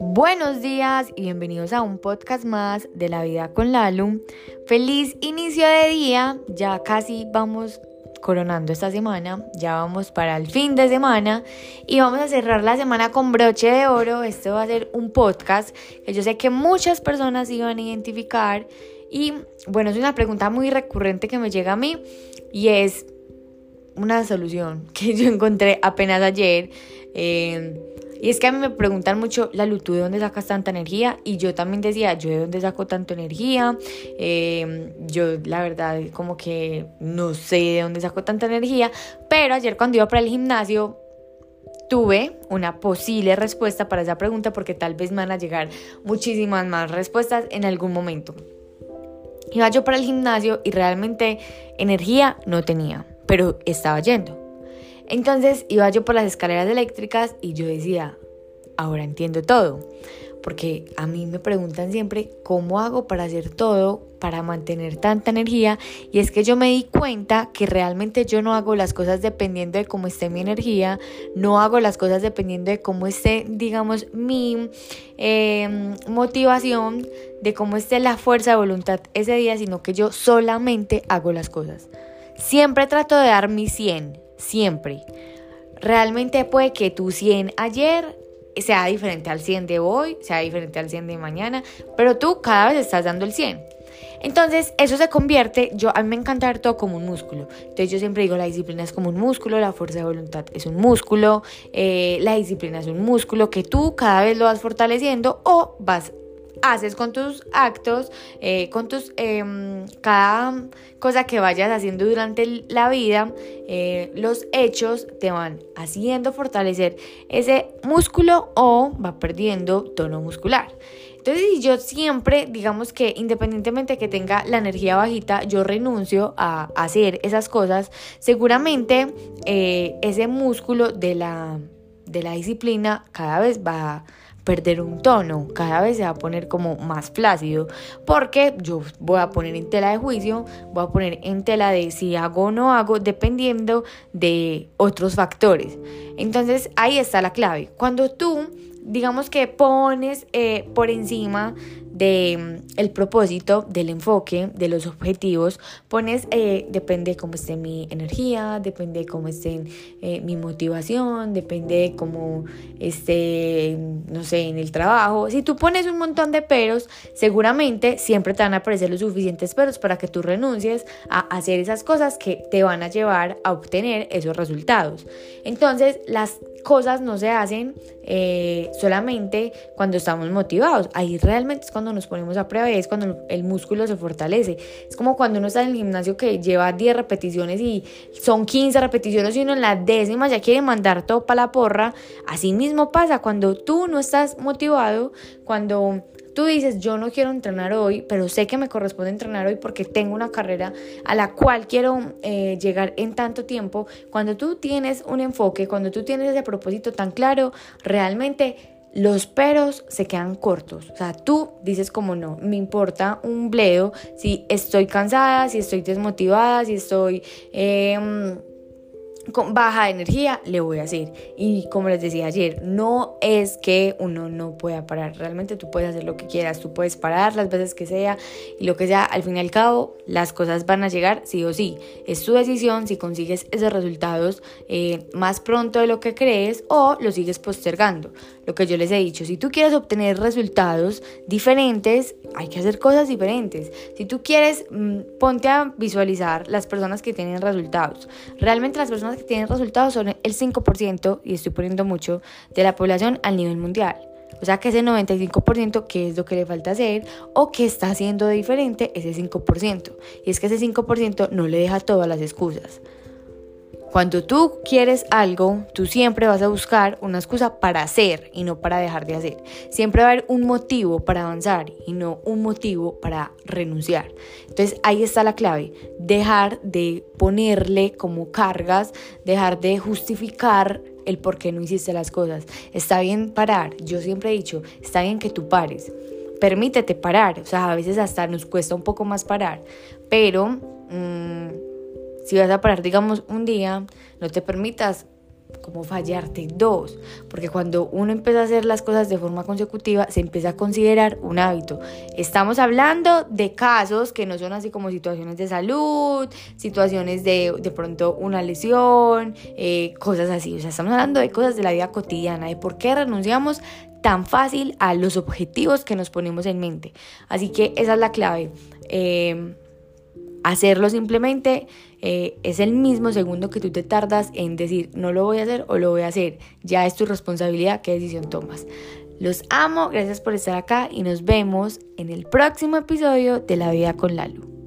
Buenos días y bienvenidos a un podcast más de la vida con Lalu. Feliz inicio de día, ya casi vamos coronando esta semana, ya vamos para el fin de semana. Y vamos a cerrar la semana con broche de oro. Este va a ser un podcast que yo sé que muchas personas iban a identificar. Y bueno, es una pregunta muy recurrente que me llega a mí. Y es una solución que yo encontré apenas ayer. Eh, y es que a mí me preguntan mucho, la ¿tú de dónde sacas tanta energía? Y yo también decía, ¿yo de dónde saco tanta energía? Eh, yo la verdad como que no sé de dónde saco tanta energía, pero ayer cuando iba para el gimnasio tuve una posible respuesta para esa pregunta porque tal vez me van a llegar muchísimas más respuestas en algún momento. Iba yo para el gimnasio y realmente energía no tenía, pero estaba yendo. Entonces iba yo por las escaleras eléctricas y yo decía, ahora entiendo todo. Porque a mí me preguntan siempre cómo hago para hacer todo, para mantener tanta energía. Y es que yo me di cuenta que realmente yo no hago las cosas dependiendo de cómo esté mi energía, no hago las cosas dependiendo de cómo esté, digamos, mi em, motivación, de cómo esté la fuerza de voluntad ese día, sino que yo solamente hago las cosas. Siempre trato de dar mi 100 siempre. Realmente puede que tu 100 ayer sea diferente al 100 de hoy, sea diferente al 100 de mañana, pero tú cada vez estás dando el 100. Entonces, eso se convierte, yo a mí me encanta ver todo como un músculo. Entonces, yo siempre digo, la disciplina es como un músculo, la fuerza de voluntad es un músculo, eh, la disciplina es un músculo que tú cada vez lo vas fortaleciendo o vas haces con tus actos, eh, con tus em, cada cosa que vayas haciendo durante la vida, eh, los hechos te van haciendo fortalecer ese músculo o va perdiendo tono muscular. Entonces, si yo siempre, digamos que independientemente que tenga la energía bajita, yo renuncio a hacer esas cosas, seguramente eh, ese músculo de la, de la disciplina cada vez va perder un tono, cada vez se va a poner como más flácido, porque yo voy a poner en tela de juicio, voy a poner en tela de si hago o no hago, dependiendo de otros factores. Entonces ahí está la clave. Cuando tú, digamos que pones eh, por encima de mm, el propósito, del enfoque, de los objetivos, pones, eh, depende de cómo esté mi energía, depende de cómo esté eh, mi motivación, depende de cómo esté, no sé, en el trabajo. Si tú pones un montón de peros, seguramente siempre te van a aparecer los suficientes peros para que tú renuncies a hacer esas cosas que te van a llevar a obtener esos resultados. Entonces, las cosas no se hacen eh, solamente cuando estamos motivados. Ahí realmente es cuando nos ponemos a prueba y es cuando el músculo se fortalece. Es como cuando uno está en el gimnasio que lleva 10 repeticiones y son 15 repeticiones y uno en la décima ya quiere mandar todo para la porra. Así mismo pasa cuando tú no estás motivado, cuando tú dices, yo no quiero entrenar hoy, pero sé que me corresponde entrenar hoy porque tengo una carrera a la cual quiero eh, llegar en tanto tiempo, cuando tú tienes un enfoque, cuando tú tienes ese propósito tan claro, realmente los peros se quedan cortos. O sea, tú dices como no, me importa un bledo si estoy cansada, si estoy desmotivada, si estoy... Em, con baja energía le voy a hacer. Y como les decía ayer, no es que uno no pueda parar. Realmente tú puedes hacer lo que quieras, tú puedes parar las veces que sea y lo que sea. Al fin y al cabo, las cosas van a llegar sí o sí. Es tu decisión si consigues esos resultados eh, más pronto de lo que crees o lo sigues postergando. Lo que yo les he dicho, si tú quieres obtener resultados diferentes, hay que hacer cosas diferentes. Si tú quieres, mm, ponte a visualizar las personas que tienen resultados. Realmente las personas que tienen resultados son el 5%, y estoy poniendo mucho, de la población al nivel mundial. O sea que ese 95% que es lo que le falta hacer o que está haciendo de diferente ese 5%. Y es que ese 5% no le deja todas las excusas. Cuando tú quieres algo, tú siempre vas a buscar una excusa para hacer y no para dejar de hacer. Siempre va a haber un motivo para avanzar y no un motivo para renunciar. Entonces ahí está la clave. Dejar de ponerle como cargas, dejar de justificar el por qué no hiciste las cosas. Está bien parar. Yo siempre he dicho, está bien que tú pares. Permítete parar. O sea, a veces hasta nos cuesta un poco más parar. Pero... Mmm, si vas a parar, digamos, un día, no te permitas como fallarte dos, porque cuando uno empieza a hacer las cosas de forma consecutiva, se empieza a considerar un hábito. Estamos hablando de casos que no son así como situaciones de salud, situaciones de de pronto una lesión, eh, cosas así. O sea, estamos hablando de cosas de la vida cotidiana, de por qué renunciamos tan fácil a los objetivos que nos ponemos en mente. Así que esa es la clave. Eh, hacerlo simplemente eh, es el mismo segundo que tú te tardas en decir no lo voy a hacer o lo voy a hacer. Ya es tu responsabilidad qué decisión tomas. Los amo, gracias por estar acá y nos vemos en el próximo episodio de La Vida con Lalu.